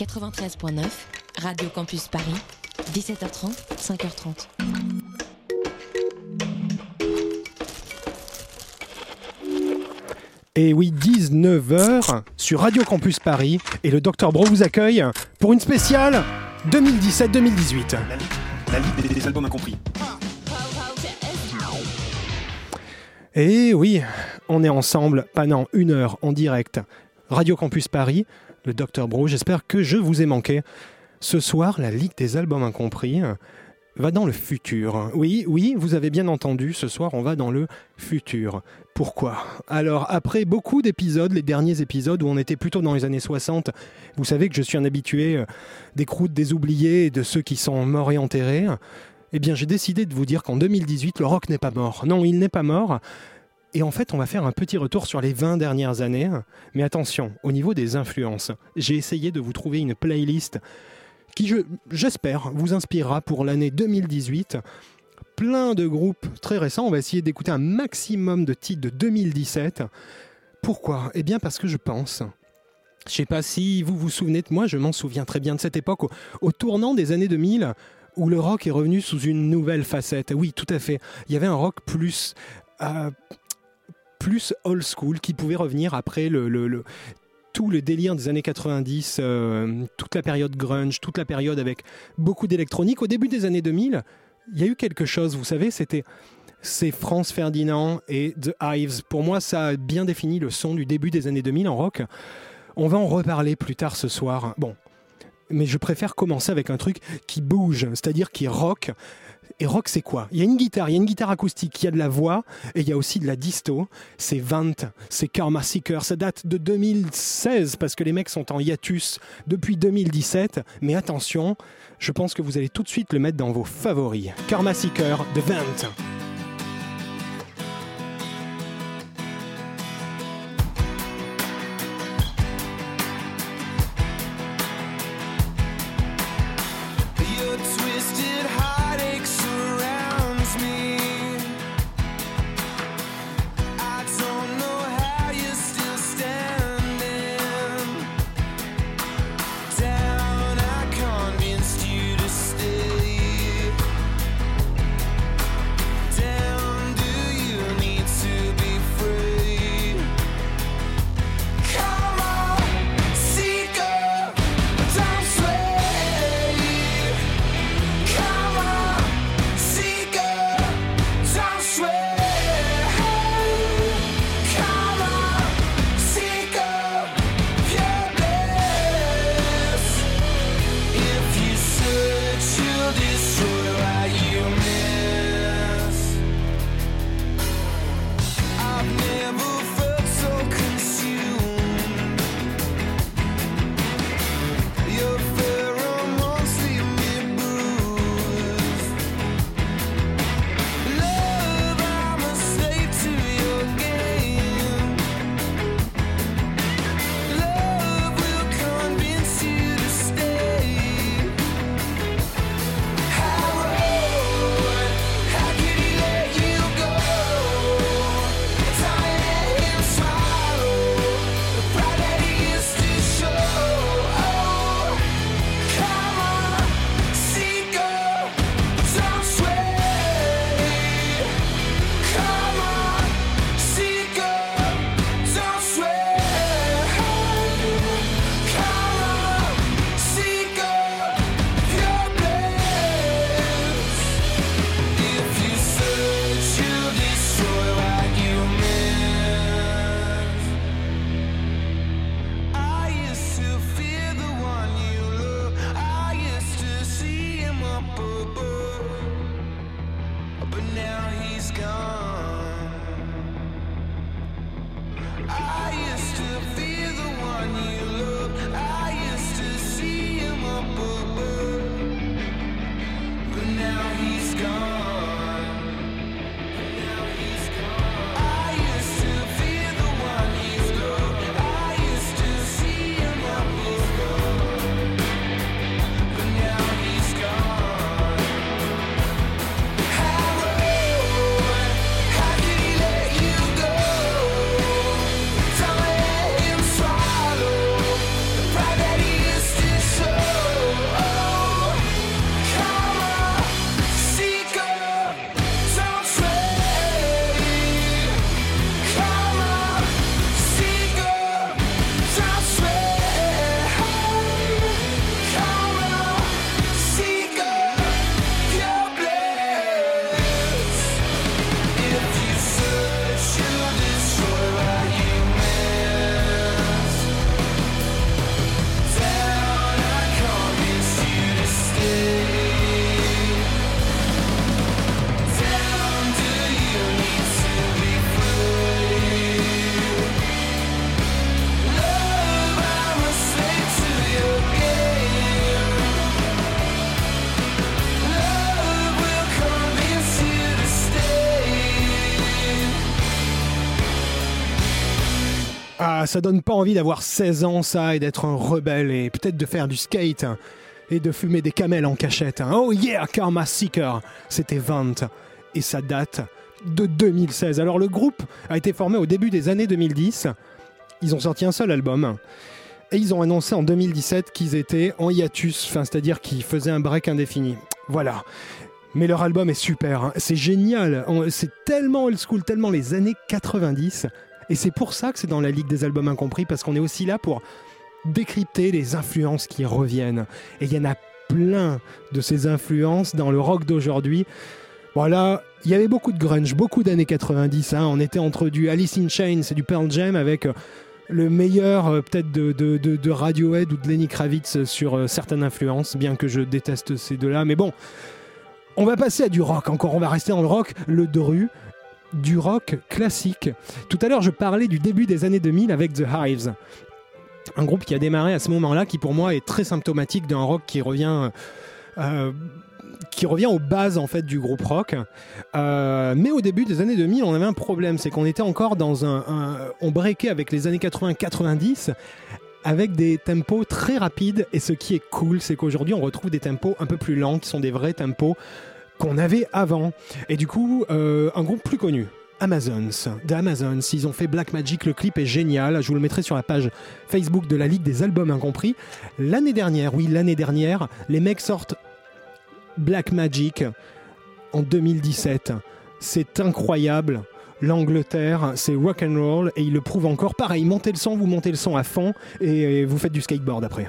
93.9, Radio Campus Paris, 17h30, 5h30. Et oui, 19h sur Radio Campus Paris et le Dr Bro vous accueille pour une spéciale 2017-2018. La des albums incompris. Et oui, on est ensemble pendant une heure en direct. Radio Campus Paris, le Dr Bro, j'espère que je vous ai manqué. Ce soir, la Ligue des albums incompris va dans le futur. Oui, oui, vous avez bien entendu, ce soir on va dans le futur. Pourquoi? Alors, après beaucoup d'épisodes, les derniers épisodes où on était plutôt dans les années 60, vous savez que je suis un habitué euh, des croûtes des oubliés et de ceux qui sont morts et enterrés. Eh bien, j'ai décidé de vous dire qu'en 2018, le rock n'est pas mort. Non, il n'est pas mort. Et en fait, on va faire un petit retour sur les 20 dernières années. Mais attention, au niveau des influences, j'ai essayé de vous trouver une playlist qui, j'espère, vous inspirera pour l'année 2018. Plein de groupes très récents. On va essayer d'écouter un maximum de titres de 2017. Pourquoi? Eh bien parce que je pense je sais pas si vous vous souvenez de moi, je m'en souviens très bien de cette époque, au, tournant des années 2000, où le rock est revenu sous une nouvelle facette. Oui, tout à fait. Il y avait un rock plus... Euh, plus old school qui pouvait revenir après le, tout le délire des années 90, euh, toute la période grunge, toute la période avec beaucoup d'électronique. Au début des années 2000, il y a eu quelque chose, vous savez, c'était c'est Franz Ferdinand et The Hives. Pour moi, ça a bien défini le son du début des années 2000 en rock. On va en reparler plus tard ce soir. Bon, mais je préfère commencer avec un truc qui bouge, c'est-à-dire qui rock. Et rock, c'est quoi? Il y a une guitare, il y a une guitare acoustique, il y a de la voix et il y a aussi de la disto. C'est 20, c'est Karma Seeker. Ça date de 2016 parce que les mecs sont en hiatus depuis 2017. Mais attention, je pense que vous allez tout de suite le mettre dans vos favoris. Karma Seeker de 20. ça, donne pas envie d'avoir 16 ans, ça, et d'être un rebelle, et peut-être de faire du skate, et de fumer des camels en cachette. Oh yeah, Karma Seeker C'était 20, et ça date de 2016. Alors le groupe a été formé au début des années 2010, ils ont sorti un seul album, et ils ont annoncé en 2017 qu'ils étaient en hiatus, c'est-à-dire qu'ils faisaient un break indéfini. Voilà. Mais leur album est super, hein. c'est génial, c'est tellement old school, tellement les années 90, et c'est pour ça que c'est dans la Ligue des albums incompris, parce qu'on est aussi là pour décrypter les influences qui reviennent. Et il y en a plein de ces influences dans le rock d'aujourd'hui. Voilà, il y avait beaucoup de grunge, beaucoup d'années 90. hein. On était entre du Alice in Chains et du Pearl Jam avec euh, le meilleur euh, peut-être de, de, Radiohead ou de Lenny Kravitz sur euh, certaines influences, bien que je déteste ces deux-là. Mais bon, on va passer à du rock encore, on va rester dans le rock, le Dru, du rock classique. Tout à l'heure, je parlais du début des années 2000 avec The Hives. Un groupe qui a démarré à ce moment-là, qui pour moi est très symptomatique d'un rock qui revient, euh, qui revient aux bases en fait du groupe rock. Euh, mais au début des années 2000, on avait un problème, c'est qu'on était encore dans un, un- on breakait avec les années 80-90 avec des tempos très rapides. Et ce qui est cool, c'est qu'aujourd'hui, on retrouve des tempos un peu plus lents, qui sont des vrais tempos qu'on avait avant. Et du coup, euh, un groupe plus connu. Amazons, de Amazons, ils ont fait Black Magic, le clip est génial, je vous le mettrai sur la page Facebook de la Ligue des Albums Incompris. L'année dernière, oui, l'année dernière, les mecs sortent Black Magic en 2017. C'est incroyable. L'Angleterre, c'est rock and roll et ils le prouvent encore. Pareil, montez le son, vous montez le son à fond et vous faites du skateboard après.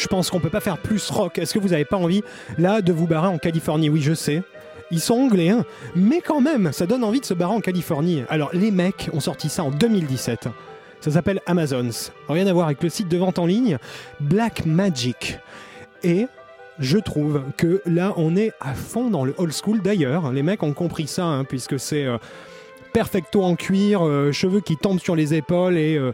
Je pense qu'on peut pas faire plus rock. Est-ce que vous avez pas envie, là, de vous barrer en Californie? Oui, je sais. Ils sont anglais, hein, mais quand même, ça donne envie de se barrer en Californie. Alors, les mecs ont sorti ça en 2017. Ça s'appelle Amazons. Rien à voir avec le site de vente en ligne Black Magic. Et je trouve que là, on est à fond dans le old school. D'ailleurs, les mecs ont compris ça, hein, puisque c'est euh, perfecto en cuir, euh, cheveux qui tombent sur les épaules et euh,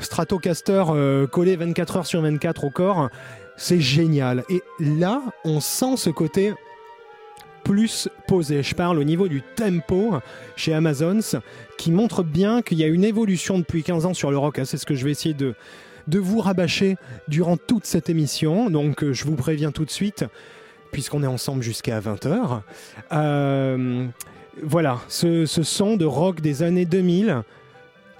Stratocaster collé 24 heures sur 24 au corps. C'est génial. Et là, on sent ce côté plus posé. Je parle au niveau du tempo chez Amazons, qui montre bien qu'il y a une évolution depuis 15 ans sur le rock. C'est ce que je vais essayer de, vous rabâcher durant toute cette émission. Donc euh, je vous préviens tout de suite, puisqu'on est ensemble jusqu'à 20h. Euh, voilà, ce, son de rock des années 2000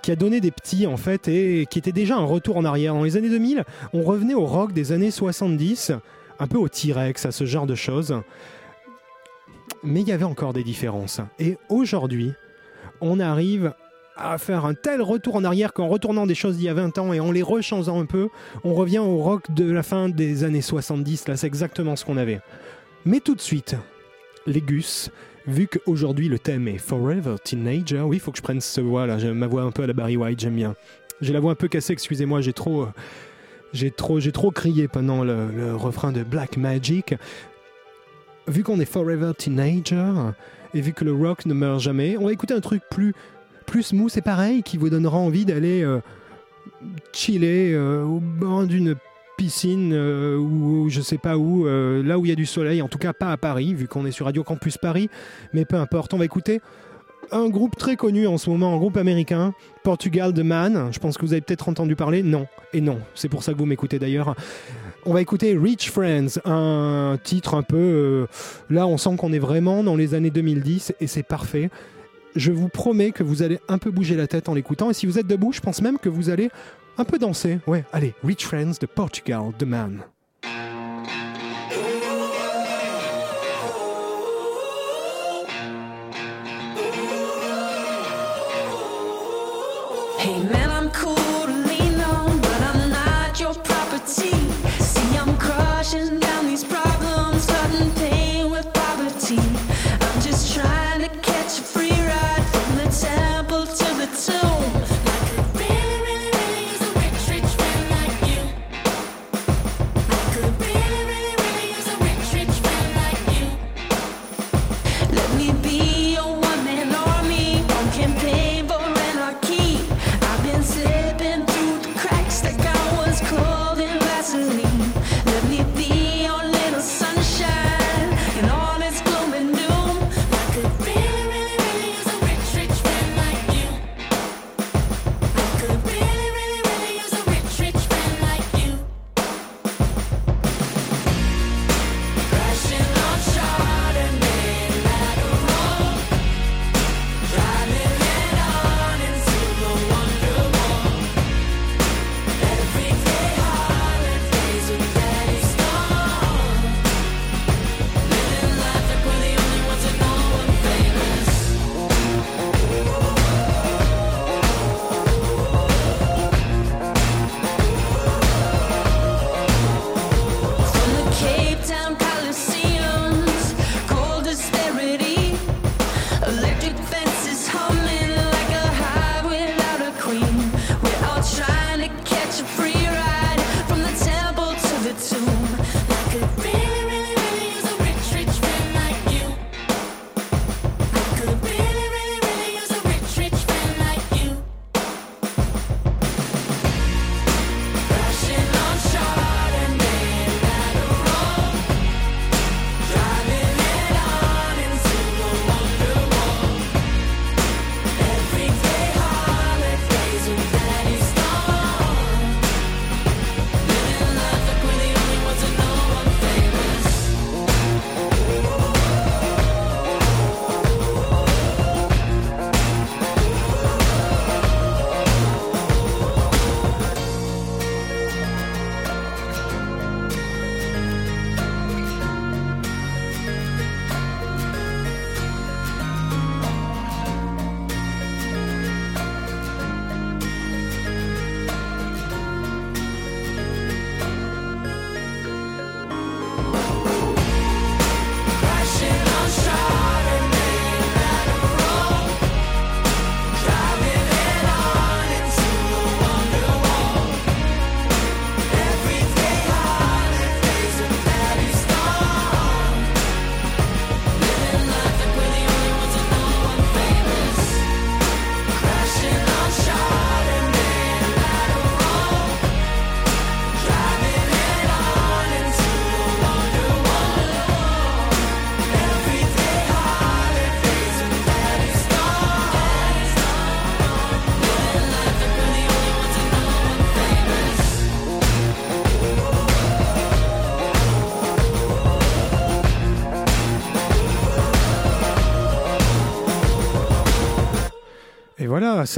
qui a donné des petits en fait et qui était déjà un retour en arrière. Dans les années 2000, on revenait au rock des années 70, un peu au T-Rex, à ce genre de choses. Mais il y avait encore des différences. Et aujourd'hui, on arrive à faire un tel retour en arrière qu'en retournant des choses d'il y a 20 ans et en les rechangeant un peu, on revient au rock de la fin des années 70. Là, c'est exactement ce qu'on avait. Mais tout de suite, les Gus, vu qu'aujourd'hui le thème est Forever Teenager, oui, il faut que je prenne ce voix là, ma voix un peu à la Barry White, j'aime bien. J'ai la voix un peu cassée, excusez-moi, j'ai trop, euh, j'ai trop, j'ai trop crié pendant le, le refrain de Black Magic. Vu qu'on est Forever Teenager et vu que le rock ne meurt jamais, on va écouter un truc plus plus mou, c'est pareil, qui vous donnera envie d'aller euh, chiller euh, au bord d'une piscine euh, ou je sais pas où, là où il y a du soleil, en tout cas pas à Paris, vu qu'on est sur Radio Campus Paris, mais peu importe, on va écouter un groupe très connu en ce moment, un groupe américain, Portugal The Man, je pense que vous avez peut-être entendu parler, non, et non, c'est pour ça que vous m'écoutez d'ailleurs. On va écouter Rich Friends, un titre un peu... là on sent qu'on est vraiment dans les années 2010 et c'est parfait. Je vous promets que vous allez un peu bouger la tête en l'écoutant. Et si vous êtes debout, je pense même que vous allez un peu danser. Ouais, allez, Rich Friends de Portugal, The Man.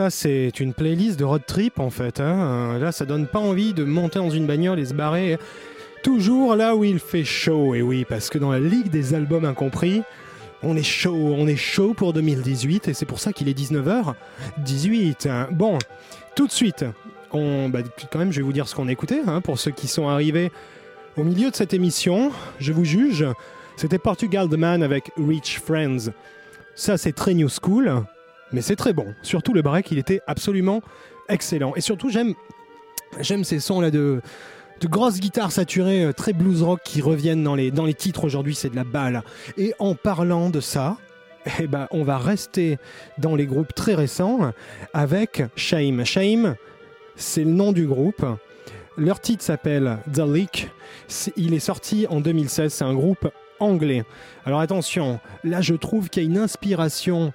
Ça c'est une playlist de road trip en fait. hein. Là, ça donne pas envie de monter dans une bagnole et se barrer toujours là où il fait chaud. Et oui, parce que dans la ligue des albums incompris, on est chaud, on est chaud pour 2018 et c'est pour ça qu'il est 19h18. Bon, tout de suite, on, bah, quand même, je vais vous dire ce qu'on a écouté hein, pour ceux qui sont arrivés au milieu de cette émission. Je vous juge. C'était Portugal The Man avec Rich Friends. Ça, c'est très new school, mais c'est très bon. Surtout le break, il était absolument excellent. Et surtout, j'aime, j'aime ces sons là de, de grosses guitares saturées, euh, très blues rock qui reviennent dans les, dans les titres aujourd'hui. C'est de la balle. Et en parlant de ça, eh ben, on va rester dans les groupes très récents avec Shame. Shame, c'est le nom du groupe. Leur titre s'appelle The Leak. Il est sorti en 2016. C'est un groupe anglais. Alors attention, là je trouve qu'il y a une inspiration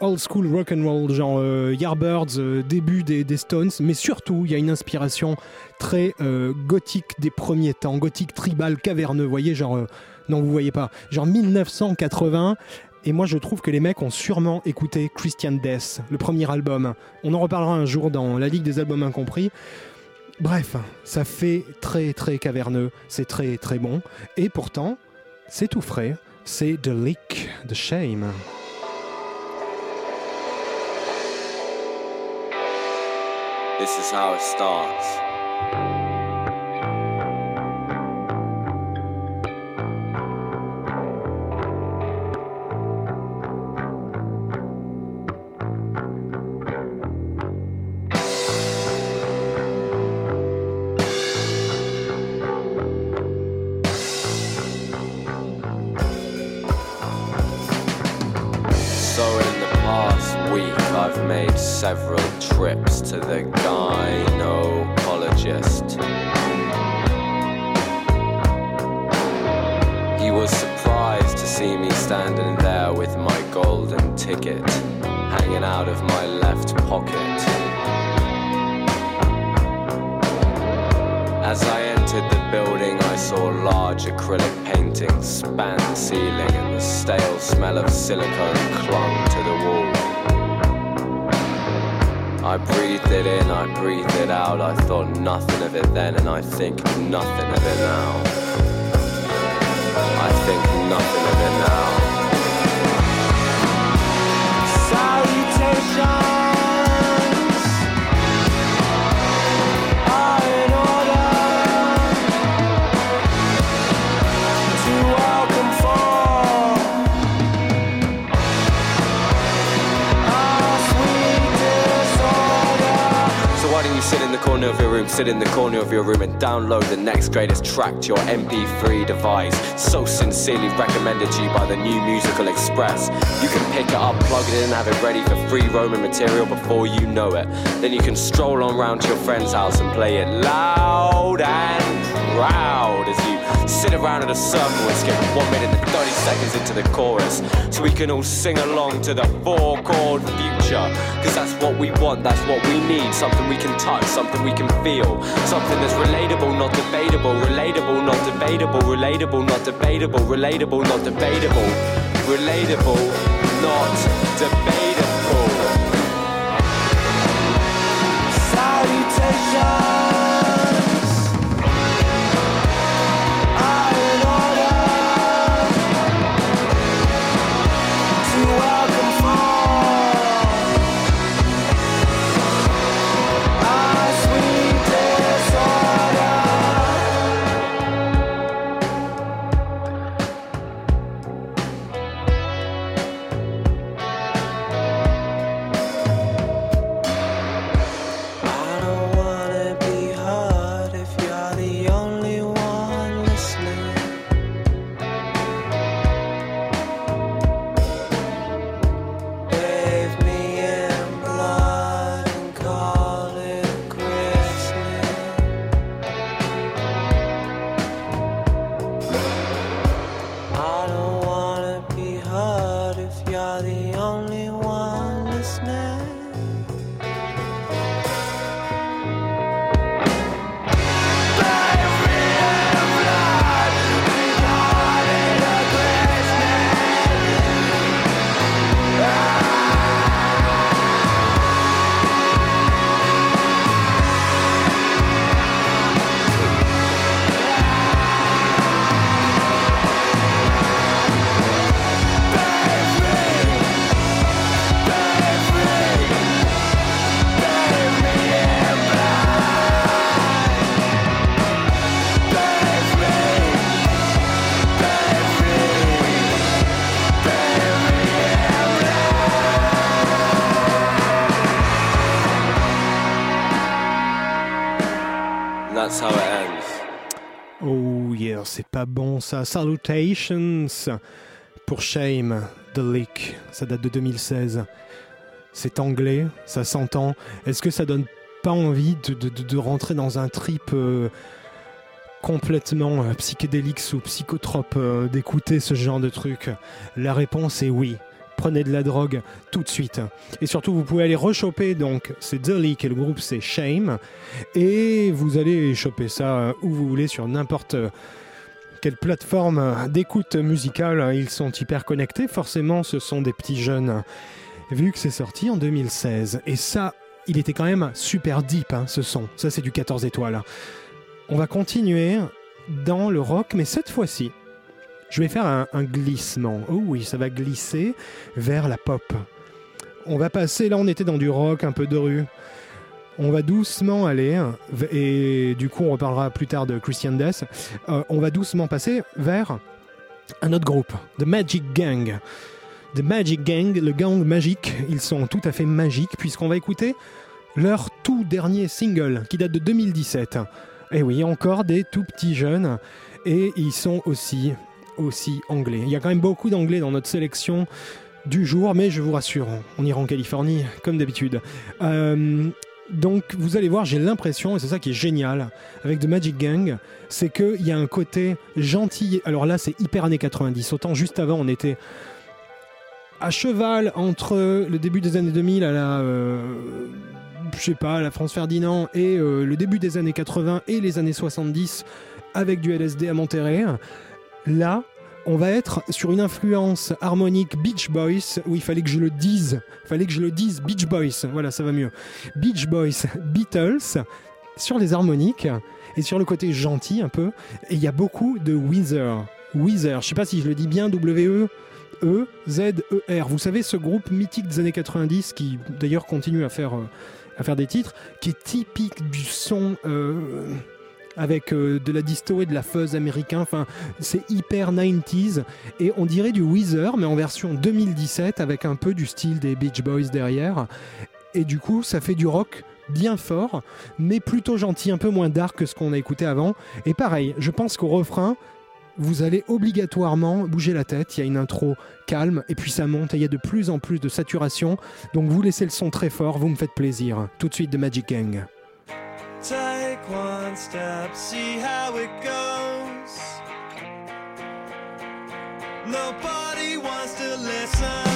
old school rock and roll, genre euh, Yardbirds, euh, début des, Stones, mais surtout il y a une inspiration très euh, gothique des premiers temps, gothique tribal, caverneux. Vous voyez, genre euh, non vous voyez pas, genre 1980. Et moi, je trouve que les mecs ont sûrement écouté Christian Death, le premier album. On en reparlera un jour dans la Ligue des albums incompris. Bref, ça fait très très caverneux, c'est très très bon. Et pourtant, c'est tout frais. C'est The Leak, The Shame. This is how it starts. MP3. So sincerely recommended to you by the New Musical Express. You can pick it up, plug it in, have it ready for free roaming material before you know it. Then you can stroll on round to your friend's house and play it loud and proud as you sit around in a circle and skip one minute and 30 seconds into the chorus. So we can all sing along to the four chord future. Cause that's what we want, that's what we need. Something we can touch, something we can feel. Something that's relatable, not debatable. Relatable, not debatable. Relatable, not debatable. Relatable, not debatable. Relatable, not debatable. Salutations Salutations pour Shame, The Leak. Ça date de 2016. C'est anglais, ça s'entend. Est-ce que ça donne pas envie de, rentrer dans un trip euh, complètement euh, psychédélique ou psychotrope, euh, d'écouter ce genre de truc? La réponse est oui. Prenez de la drogue tout de suite. Et surtout, vous pouvez aller rechoper, donc, c'est The Leak et le groupe c'est Shame. Et vous allez choper ça où vous voulez sur n'importe quelle plateforme d'écoute musicale. Ils sont hyper connectés, forcément, ce sont des petits jeunes. Vu que c'est sorti en 2016. Et ça, il était quand même super deep, hein, ce son. Ça, c'est du 14 étoiles. On va continuer dans le rock, mais cette fois-ci, je vais faire un glissement. Oh oui, ça va glisser vers la pop. On va passer, là on était dans du rock, un peu de rue. On va doucement aller, et du coup on reparlera plus tard de Christian Death. Euh, on va doucement passer vers un autre groupe, The Magic Gang. The Magic Gang, le gang magique, ils sont tout à fait magiques puisqu'on va écouter leur tout dernier single qui date de 2017. Et oui, encore des tout petits jeunes et ils sont aussi aussi anglais. Il y a quand même beaucoup d'anglais dans notre sélection du jour, mais je vous rassure, on ira en Californie comme d'habitude. Euh, donc vous allez voir, j'ai l'impression, et c'est ça qui est génial avec The Magic Gang, c'est qu'il y a un côté gentil. Alors là, c'est hyper années 90. Autant juste avant, on était à cheval entre le début des années 2000 à la. euh, pas, la France Ferdinand et euh, le début des années 80 et les années 70 avec du LSD à Monterrey. Là, on va être sur une influence harmonique Beach Boys, où il fallait que je le dise, il fallait que je le dise Beach Boys, voilà, ça va mieux. Beach Boys, Beatles, sur les harmoniques et sur le côté gentil un peu. Et il y a beaucoup de Weezer. Weezer, je sais pas si je le dis bien, W-E. E Z E R. Vous savez ce groupe mythique des années 90 qui d'ailleurs continue à faire euh, à faire des titres, qui est typique du son euh, avec euh, de la disto et de la fuzz américain. Enfin, c'est hyper 90s et on dirait du Weezer mais en version 2017 avec un peu du style des Beach Boys derrière. Et du coup, ça fait du rock bien fort, mais plutôt gentil, un peu moins dark que ce qu'on a écouté avant. Et pareil, je pense qu'au refrain, vous allez obligatoirement bouger la tête. Il y a une intro calme et puis ça monte et il y a de plus en plus de saturation. Donc vous laissez le son très fort, vous me faites plaisir. Tout de suite de Magic Gang. Take one step, see how it goes. Nobody wants to listen.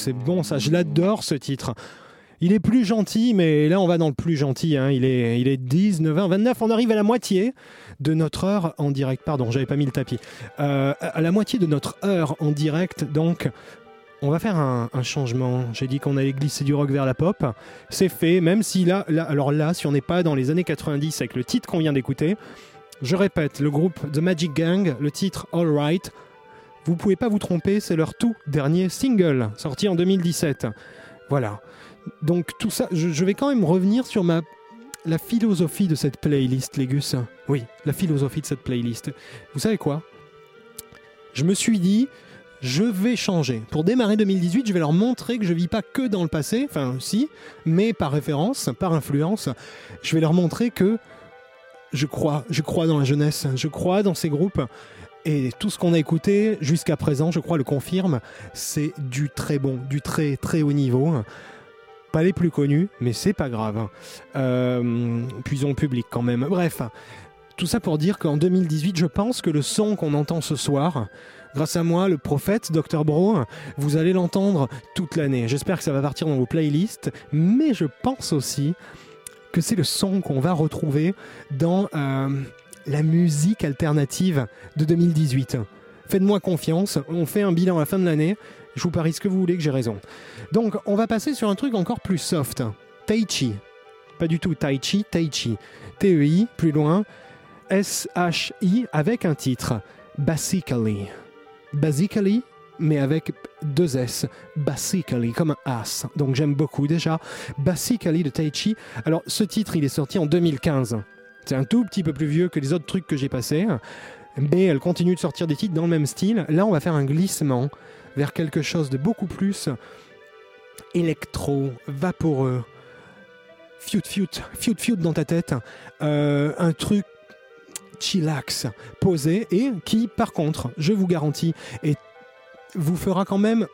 C'est bon ça, je l'adore ce titre. Il est plus gentil, mais là on va dans le plus gentil. hein. Il, est, il est 10, 9, 20, 29. On arrive à la moitié de notre heure en direct. Pardon, j'avais pas mis le tapis. Euh, à la moitié de notre heure en direct, donc on va faire un, changement. J'ai dit qu'on allait glisser du rock vers la pop. C'est fait, même si là, là alors là, si on n'est pas dans les années 90 avec le titre qu'on vient d'écouter, je répète, le groupe The Magic Gang, le titre All Right. Vous pouvez pas vous tromper, c'est leur tout dernier single, sorti en 2017. Voilà. Donc tout ça, je, vais quand même revenir sur ma la philosophie de cette playlist, Légus. Oui, la philosophie de cette playlist. Vous savez quoi? Je me suis dit, je vais changer. Pour démarrer 2018, je vais leur montrer que je vis pas que dans le passé, enfin si, mais par référence, par influence, je vais leur montrer que je crois, je crois dans la jeunesse, je crois dans ces groupes. Et tout ce qu'on a écouté jusqu'à présent, je crois, le confirme, c'est du très bon, du très très haut niveau. Pas les plus connus, mais c'est pas grave. Euh, puisons public quand même. Bref, tout ça pour dire qu'en 2018, je pense que le son qu'on entend ce soir, grâce à moi, le prophète, Dr Bro, vous allez l'entendre toute l'année. J'espère que ça va partir dans vos playlists, mais je pense aussi que c'est le son qu'on va retrouver dans euh, la musique alternative de 2018. Faites-moi confiance, on fait un bilan à la fin de l'année. Je vous parie ce que vous voulez que j'ai raison. Donc, on va passer sur un truc encore plus soft. Tai Chi. Pas du tout Tai Chi, Tai Chi. T-E-I, plus loin. S-H-I, avec un titre. Basically. Basically, mais avec deux S. Basically, comme un as. Donc, j'aime beaucoup déjà. Basically de Tai Chi. Alors, ce titre, il est sorti en 2015. C'est un tout petit peu plus vieux que les autres trucs que j'ai passés. Mais elle continue de sortir des titres dans le même style. Là, on va faire un glissement vers quelque chose de beaucoup plus électro, vaporeux, fiut fiut, fiut fiut dans ta tête, Euh, un truc chillax, posé et qui, par contre, je vous garantis, est- vous fera quand même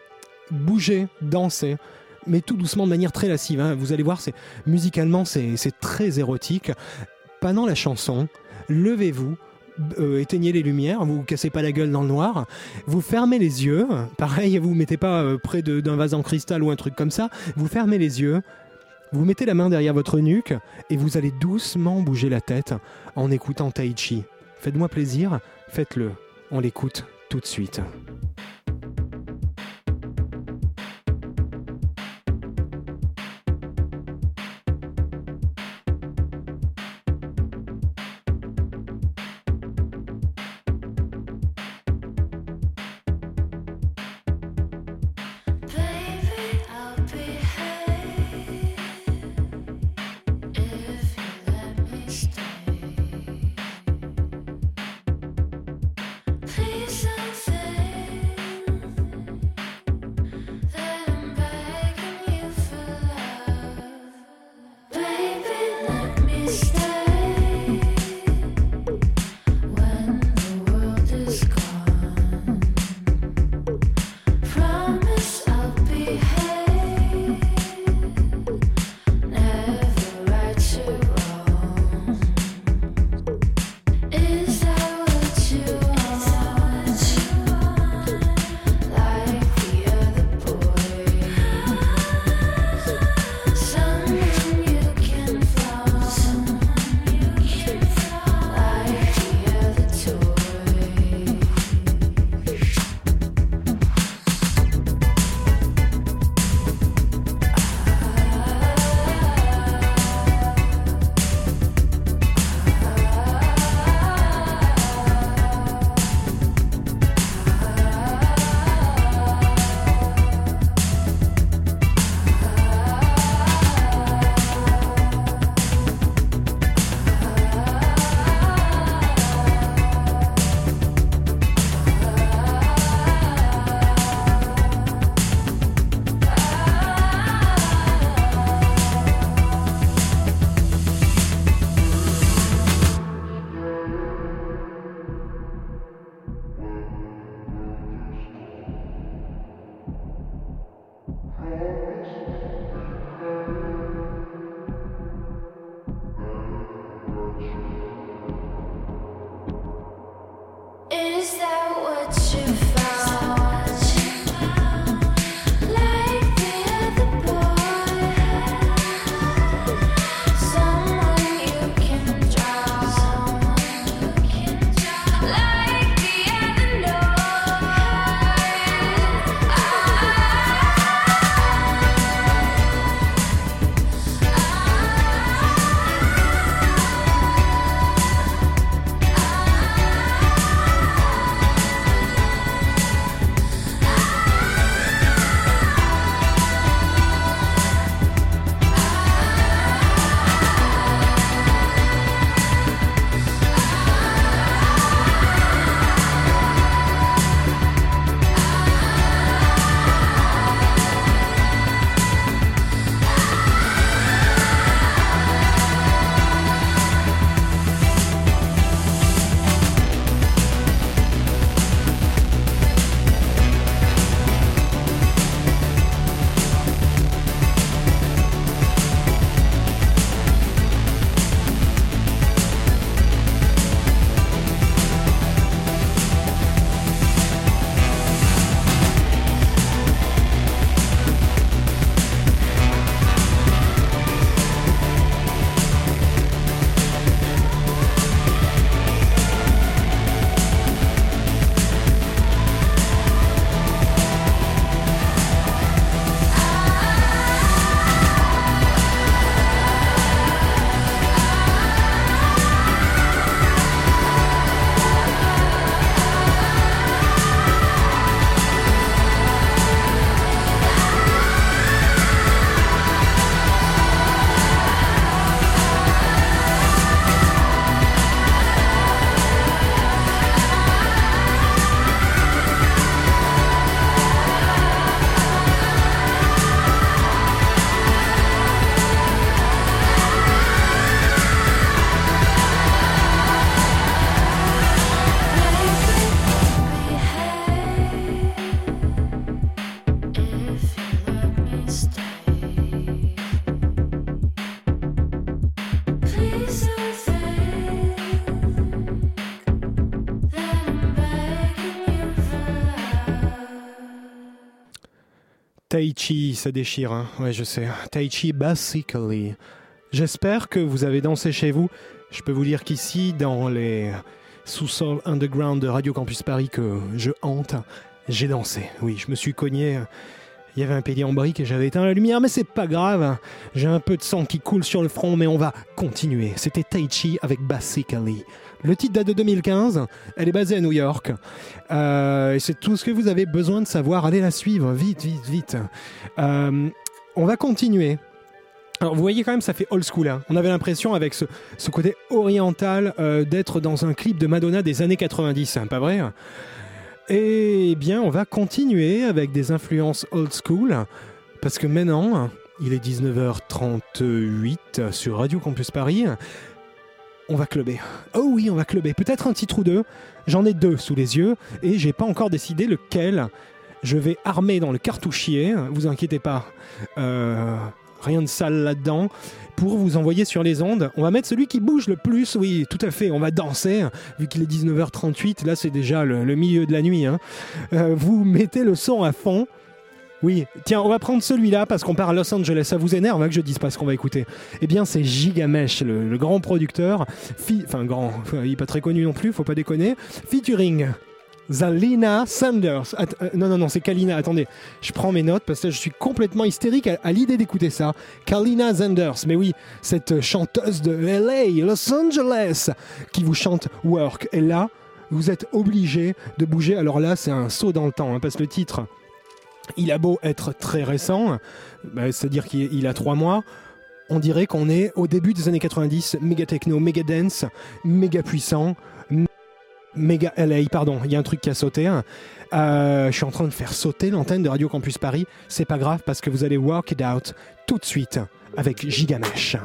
bouger, danser. Mais tout doucement, de manière très lascive. hein. Vous allez voir, c'est musicalement, c'est très érotique. Pendant la chanson, levez-vous, euh, éteignez les lumières, vous cassez pas la gueule dans le noir, vous fermez les yeux, pareil, vous mettez pas euh, près d'un vase en cristal ou un truc comme ça, vous fermez les yeux, vous mettez la main derrière votre nuque et vous allez doucement bouger la tête en écoutant Tai Chi. Faites-moi plaisir, faites-le, on l'écoute tout de suite. Taichi, ça déchire, hein. ouais je sais. Taichi Basically. J'espère que vous avez dansé chez vous. Je peux vous dire qu'ici, dans les sous-sols underground de Radio Campus Paris que je hante, j'ai dansé. Oui, je me suis cogné. Il y avait un pilier en brique et j'avais éteint la lumière, mais c'est pas grave. J'ai un peu de sang qui coule sur le front, mais on va continuer. C'était Taichi avec Basically. Le titre date de 2015. Elle est basée à New York. Euh, c'est tout ce que vous avez besoin de savoir. Allez la suivre, vite, vite, vite. Euh, on va continuer. Alors vous voyez quand même, ça fait old school. hein. On avait l'impression avec ce, ce côté oriental euh, d'être dans un clip de Madonna des années 90, hein, pas vrai? Eh bien, on va continuer avec des influences old school, parce que maintenant, il est 19h38 sur Radio Campus Paris. On va clubber. Oh oui, on va clubber. Peut-être un titre ou deux. J'en ai deux sous les yeux et j'ai pas encore décidé lequel je vais armer dans le cartouchier. Vous inquiétez pas. Euh, rien de sale là-dedans. Pour vous envoyer sur les ondes, on va mettre celui qui bouge le plus. Oui, tout à fait. On va danser. Vu qu'il est 19h38, là c'est déjà le, milieu de la nuit. hein. Euh, vous mettez le son à fond. Oui, tiens, on va prendre celui-là parce qu'on part à Los Angeles. Ça vous énerve hein, que je dise pas ce qu'on va écouter Eh bien, c'est Gigamesh, le, le grand producteur, fi- enfin grand, il est pas très connu non plus, faut pas déconner, featuring Zalina Sanders. Euh, non, non, non, c'est Kalina. Attendez, je prends mes notes parce que je suis complètement hystérique à, à l'idée d'écouter ça. Kalina Sanders, mais oui, cette chanteuse de LA, Los Angeles, qui vous chante Work. Et là, vous êtes obligé de bouger. Alors là, c'est un saut dans le temps, hein, parce que le titre, il a beau être très récent, bah, c'est-à-dire qu'il il a trois mois, on dirait qu'on est au début des années 90, méga techno, méga dance, méga puissant, méga LA, pardon, il y a un truc qui a sauté. hein. Euh, je suis en train de faire sauter l'antenne de Radio Campus Paris, c'est pas grave parce que vous allez work it out tout de suite avec Gigamesh.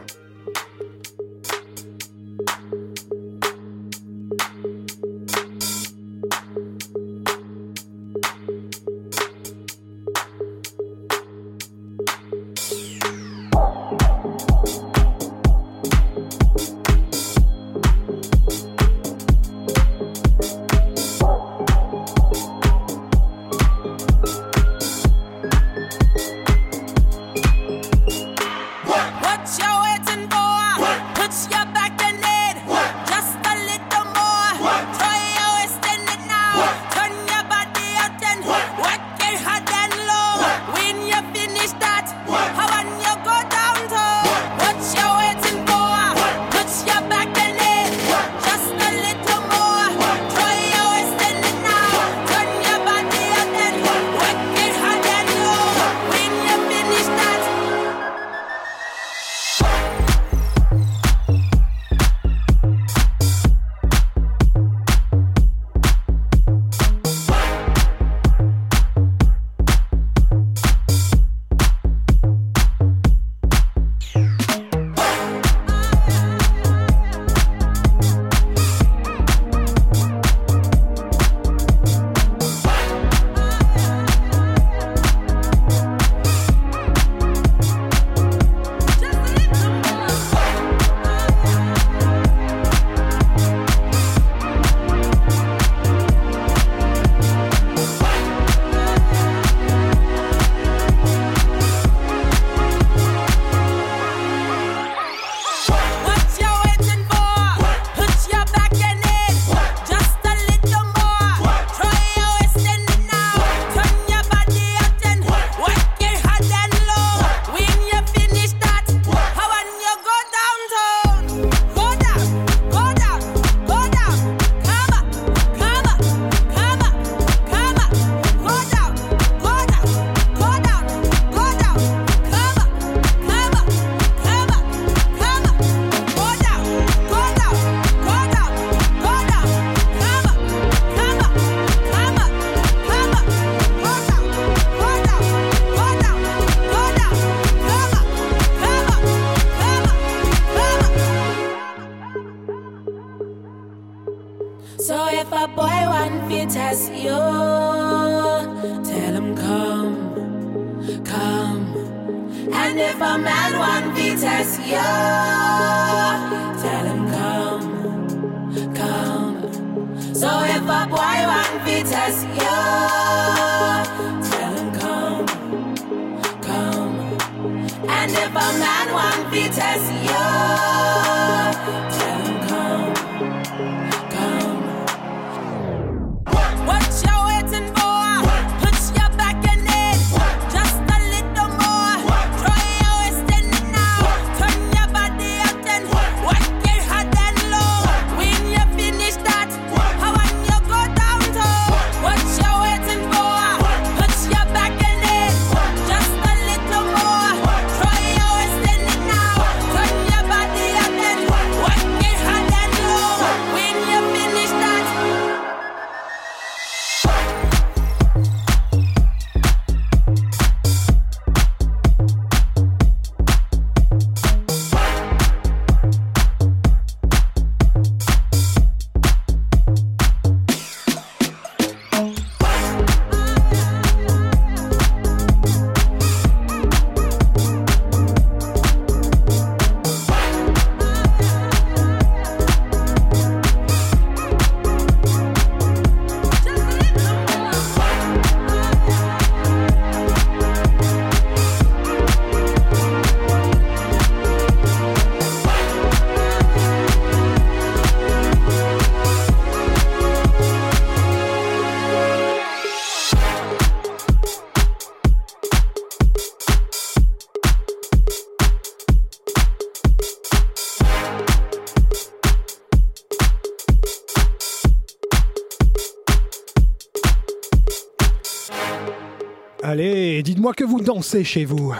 Dansez chez vous.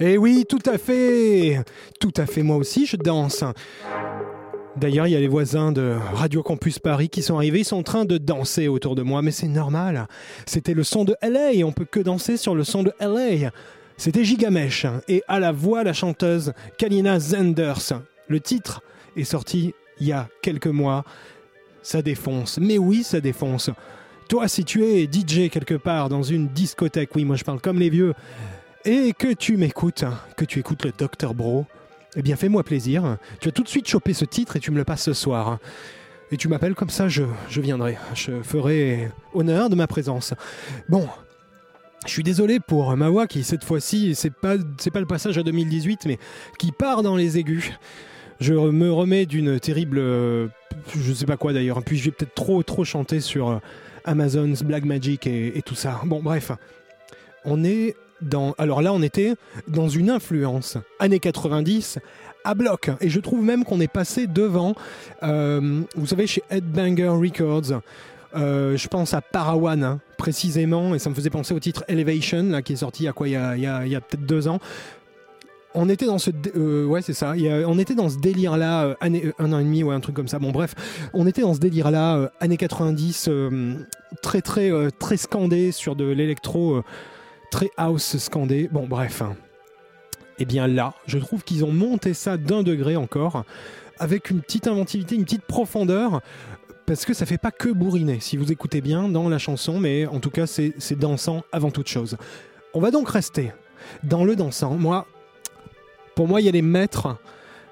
Eh oui, tout à fait. Tout à fait, moi aussi, je danse. D'ailleurs, il y a les voisins de Radio Campus Paris qui sont arrivés, ils sont en train de danser autour de moi, mais c'est normal. C'était le son de LA, on peut que danser sur le son de LA. C'était Gigamesh, et à la voix la chanteuse Kalina Zenders. Le titre est sorti il y a quelques mois. Ça défonce, mais oui, ça défonce. Toi, si tu es DJ quelque part dans une discothèque, oui, moi je parle comme les vieux, et que tu m'écoutes, que tu écoutes le Dr Bro, eh bien fais-moi plaisir. Tu vas tout de suite choper ce titre et tu me le passes ce soir. Et tu m'appelles comme ça, je, je viendrai. Je ferai honneur de ma présence. Bon. Je suis désolé pour ma voix qui cette fois-ci, c'est pas, c'est pas le passage à 2018, mais qui part dans les aigus. Je me remets d'une terrible, je sais pas quoi d'ailleurs. Puis je vais peut-être trop trop chanter sur Amazon's Black Magic et, tout ça. Bon bref, on est dans, alors là on était dans une influence années 90 à bloc. Et je trouve même qu'on est passé devant, euh, vous savez, chez Headbanger Records. euh, je pense à Parawan hein, précisément, et ça me faisait penser au titre Elevation, là, qui est sorti a quoi, il y a peut-être deux ans. On était dans ce, euh, ouais c'est ça. On était dans ce délire là, un an et demi, ouais un truc comme ça. Bon bref, on était dans ce délire là, années 90, euh, très très euh, très scandé sur de l'électro, euh, très house scandé. Bon bref. Et bien là, je trouve qu'ils ont monté ça d'un degré encore, avec une petite inventivité, une petite profondeur, parce que ça fait pas que bourriner, si vous écoutez bien dans la chanson, mais en tout cas c'est dansant avant toute chose. On va donc rester dans le dansant. Moi, pour moi, il y a les maîtres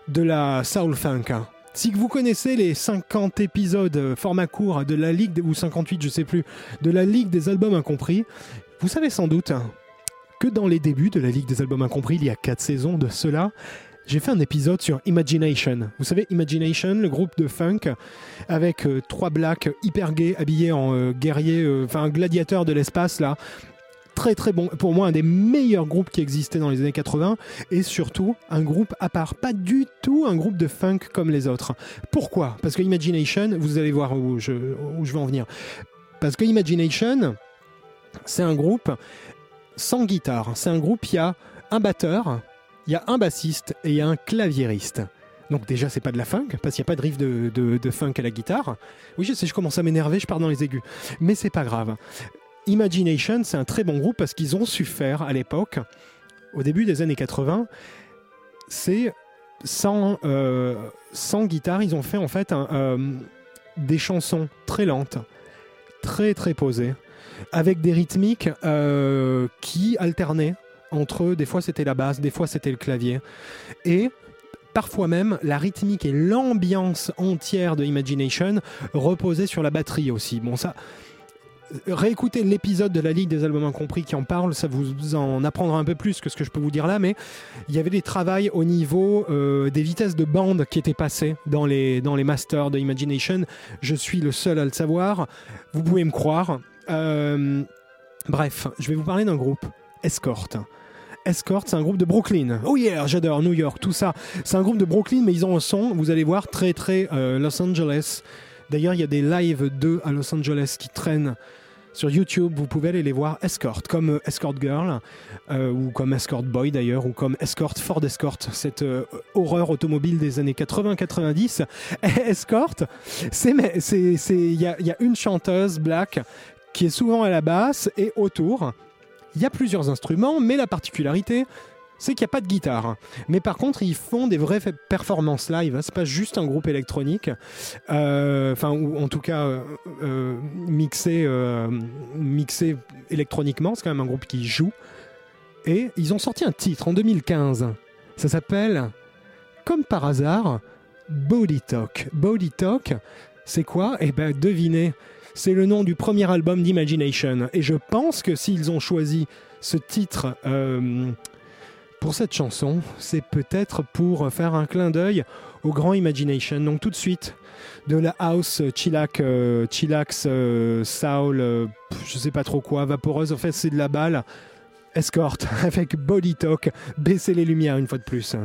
de la soul funk. hein. Si vous connaissez les 50 épisodes euh, format court de la Ligue, ou 58, je sais plus, de la Ligue des albums incompris, vous savez sans doute que dans les débuts de la Ligue des albums incompris, il y a 4 saisons de cela, j'ai fait un épisode sur Imagination. Vous savez, Imagination, le groupe de funk, avec euh, trois blacks hyper gays, habillés en euh, guerriers, euh, enfin gladiateurs de l'espace, là. Très très bon, pour moi un des meilleurs groupes qui existaient dans les années 80 et surtout un groupe à part, pas du tout un groupe de funk comme les autres. Pourquoi? Parce que Imagination, vous allez voir où je, où je vais en venir. Parce que Imagination, c'est un groupe sans guitare. C'est un groupe, il y a un batteur, il y a un bassiste et il y a un claviériste. Donc déjà, c'est pas de la funk, parce qu'il n'y a pas de riff de, de- de funk à la guitare. Oui, je sais, je commence à m'énerver, je pars dans les aigus. Mais c'est pas grave. Imagination, c'est un très bon groupe parce qu'ils ont su faire à l'époque, au début des années 80, c'est sans, euh, sans guitare, ils ont fait en fait euh, des chansons très lentes, très très posées, avec des rythmiques euh, qui alternaient entre eux. Des fois c'était la basse, des fois c'était le clavier. Et parfois même la rythmique et l'ambiance entière de Imagination reposaient sur la batterie aussi. Bon ça, réécoutez l'épisode de la Ligue des albums incompris qui en parle, ça vous en apprendra un peu plus que ce que je peux vous dire là, mais il y avait des travails au niveau euh, des vitesses de bande qui étaient passées dans les, dans les masters de Imagination. Je suis le seul à le savoir, vous pouvez me croire. Euh, bref, je vais vous parler d'un groupe, Escort. Escort, c'est un groupe de Brooklyn. Oh yeah, j'adore New York, tout ça. C'est un groupe de Brooklyn, mais ils ont un son, vous allez voir, très très euh, Los Angeles. D'ailleurs, il y a des lives d'eux à Los Angeles qui traînent sur YouTube. Vous pouvez aller les voir. Escort, comme euh, Escort Girl, euh, ou comme Escort Boy d'ailleurs, ou comme Escort Ford Escort, cette euh, horreur automobile des années 80-90. Escort, c'est il y y a une chanteuse black qui est souvent à la basse et autour. Il y a plusieurs instruments, mais la particularité, c'est qu'il n'y a pas de guitare. Mais par contre, ils font des vraies performances live. hein. C'est pas juste un groupe électronique. Euh, Enfin, ou en tout cas, euh, euh, mixé, mixé électroniquement. C'est quand même un groupe qui joue. Et ils ont sorti un titre en 2015. Ça s'appelle, comme par hasard, Body Talk. Body Talk, c'est quoi? Eh ben, devinez. C'est le nom du premier album d'Imagination. Et je pense que s'ils ont choisi ce titre pour cette chanson, c'est peut-être pour faire un clin d'œil au grand Imagination. Donc tout de suite, de la house chillax, euh, chillax euh, soul, euh, je sais pas trop quoi, vaporeuse, en fait c'est de la balle. Escort avec Body Talk. Baissez les lumières une fois de plus.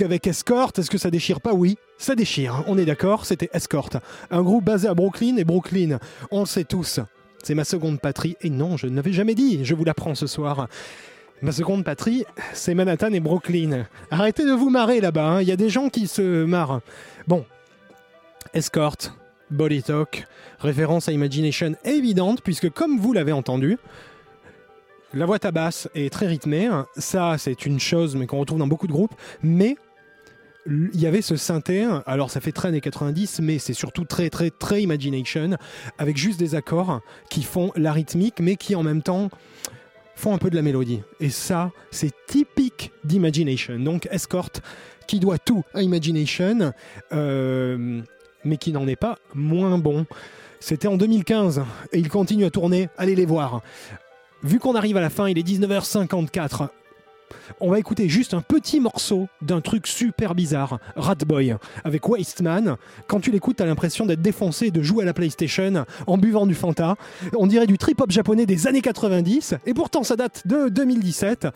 Avec Escort. Est-ce que ça déchire pas Oui, ça déchire. On est d'accord, c'était Escort. Un groupe basé à Brooklyn et Brooklyn, on le sait tous. C'est ma seconde patrie. Et non, je ne l'avais jamais dit, je vous l'apprends ce soir. Ma seconde patrie, c'est Manhattan et Brooklyn. Arrêtez de vous marrer là-bas, hein. il y a des gens qui se marrent. Bon, Escort, Body Talk, référence à Imagination évidente, puisque comme vous l'avez entendu, la voix à basse est très rythmée. hein. Ça, c'est une chose qu'on retrouve dans beaucoup de groupes. Mais il y avait ce synthé, alors ça fait très années 90, mais c'est surtout très très très Imagination, avec juste des accords qui font la rythmique, mais qui en même temps font un peu de la mélodie. Et ça, c'est typique d'Imagination. Donc Escort, qui doit tout à Imagination, euh, mais qui n'en est pas moins bon. C'était en 2015, et il continue à tourner, allez les voir. Vu qu'on arrive à la fin, il est 19h54. On va écouter juste un petit morceau d'un truc super bizarre, Rat Boy, avec Wasteman. Quand tu l'écoutes, t'as l'impression d'être défoncé de jouer à la PlayStation en buvant du Fanta. On dirait du trip-hop japonais des années 90, et pourtant ça date de 2017.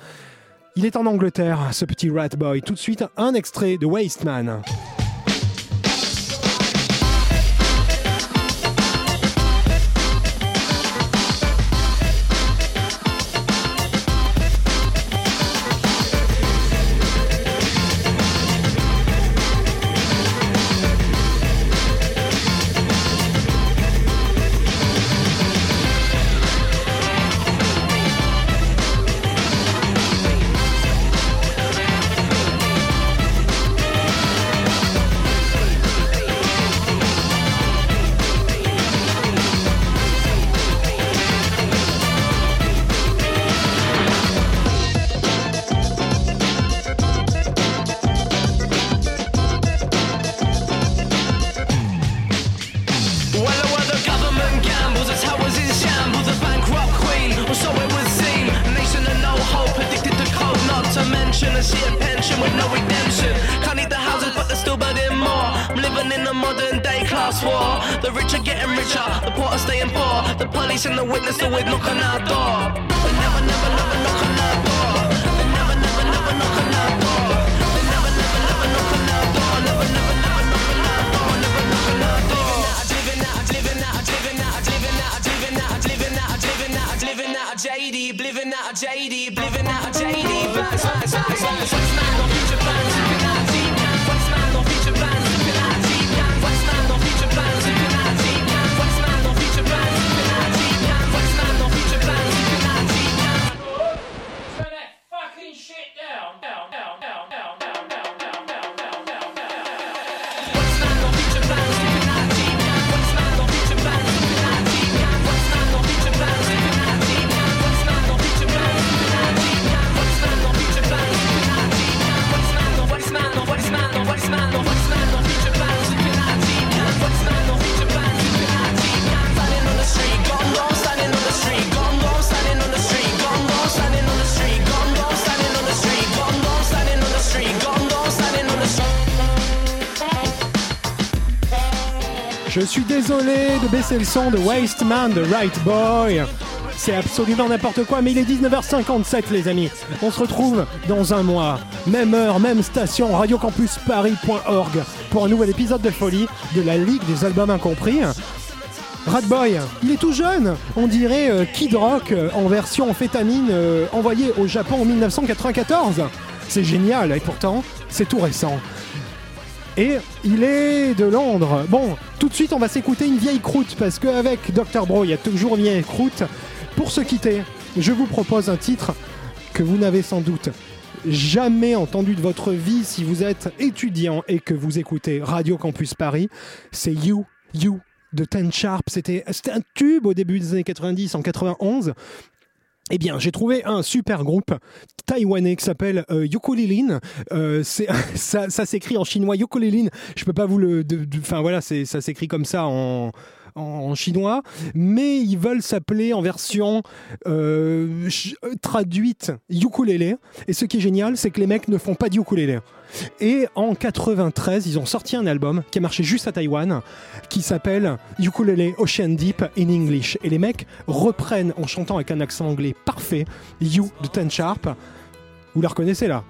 Il est en Angleterre, ce petit Rat Boy. Tout de suite, un extrait de Wasteman. Je suis désolé de baisser le son de Wasteman de Right Boy. C'est absolument n'importe quoi, mais il est 19h57 les amis. On se retrouve dans un mois, même heure, même station, radiocampusparis.org pour un nouvel épisode de folie de la Ligue des albums incompris. Radboy, il est tout jeune, on dirait euh, Kid Rock euh, en version amphétamine euh, envoyé au Japon en 1994. C'est génial et pourtant c'est tout récent. Et il est de Londres. Bon, tout de suite, on va s'écouter une vieille croûte parce qu'avec Dr. Bro, il y a toujours une vieille croûte. Pour se quitter, je vous propose un titre que vous n'avez sans doute jamais entendu de votre vie si vous êtes étudiant et que vous écoutez Radio Campus Paris. C'est You, You de Ten Sharp. C'était un tube au début des années 90, en 91. Eh bien, j'ai trouvé un super groupe taïwanais qui s'appelle euh, Yokulilin. Euh, ça ça s'écrit en chinois Yokulilin. Je peux pas vous le. Enfin voilà, ça s'écrit comme ça en, en, chinois. Mais ils veulent s'appeler en version euh, euh, traduite ukulélé. Et ce qui est génial, c'est que les mecs ne font pas de ukulélé. Et en 93, ils ont sorti un album qui a marché juste à Taïwan, qui s'appelle Ukulele Ocean Deep in English. Et les mecs reprennent en chantant avec un accent anglais parfait You de Ten Sharp. Vous la reconnaissez là?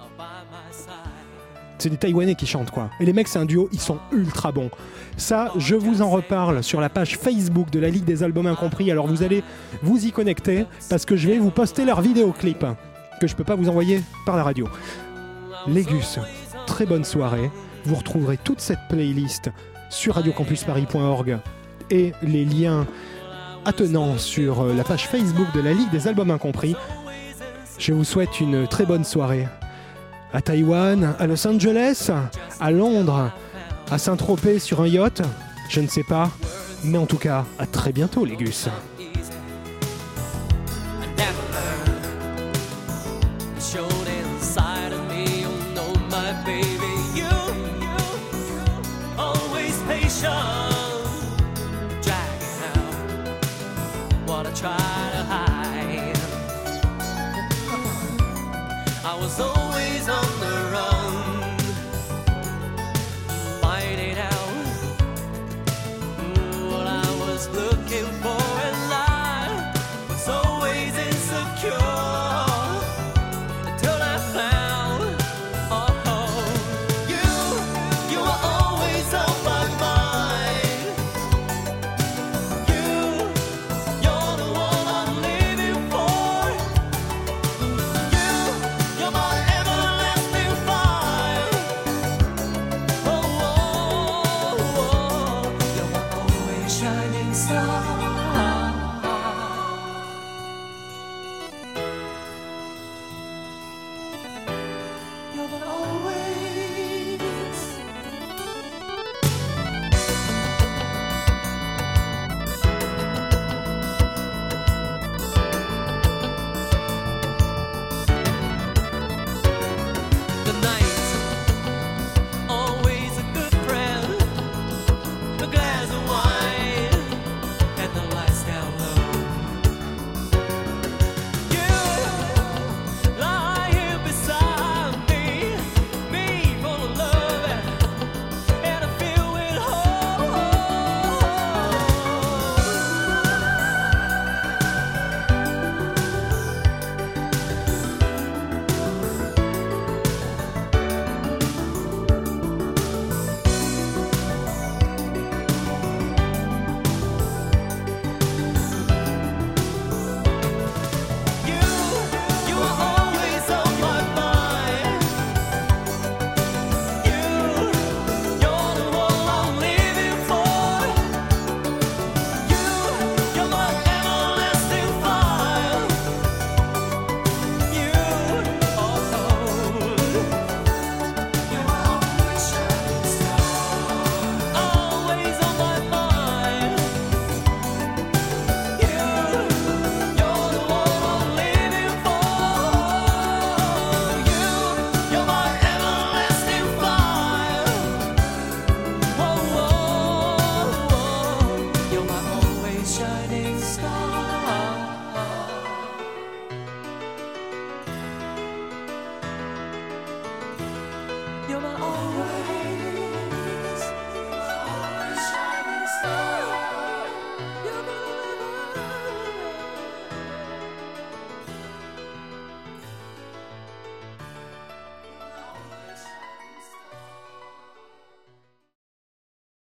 C'est des Taïwanais qui chantent quoi. Et les mecs, c'est un duo, ils sont ultra bons. Ça, je vous en reparle sur la page Facebook de la Ligue des Albums Incompris. Alors vous allez vous y connecter parce que je vais vous poster leur vidéoclip que je peux pas vous envoyer par la radio. Légus, très bonne soirée. Vous retrouverez toute cette playlist sur radiocampusparis.org et les liens attenants sur euh, la page Facebook de la Ligue des Albums Incompris. Je vous souhaite une très bonne soirée. À Taïwan, à Los Angeles, à Londres, à Saint-Tropez sur un yacht, je ne sais pas. Mais en tout cas, à très bientôt, les gus.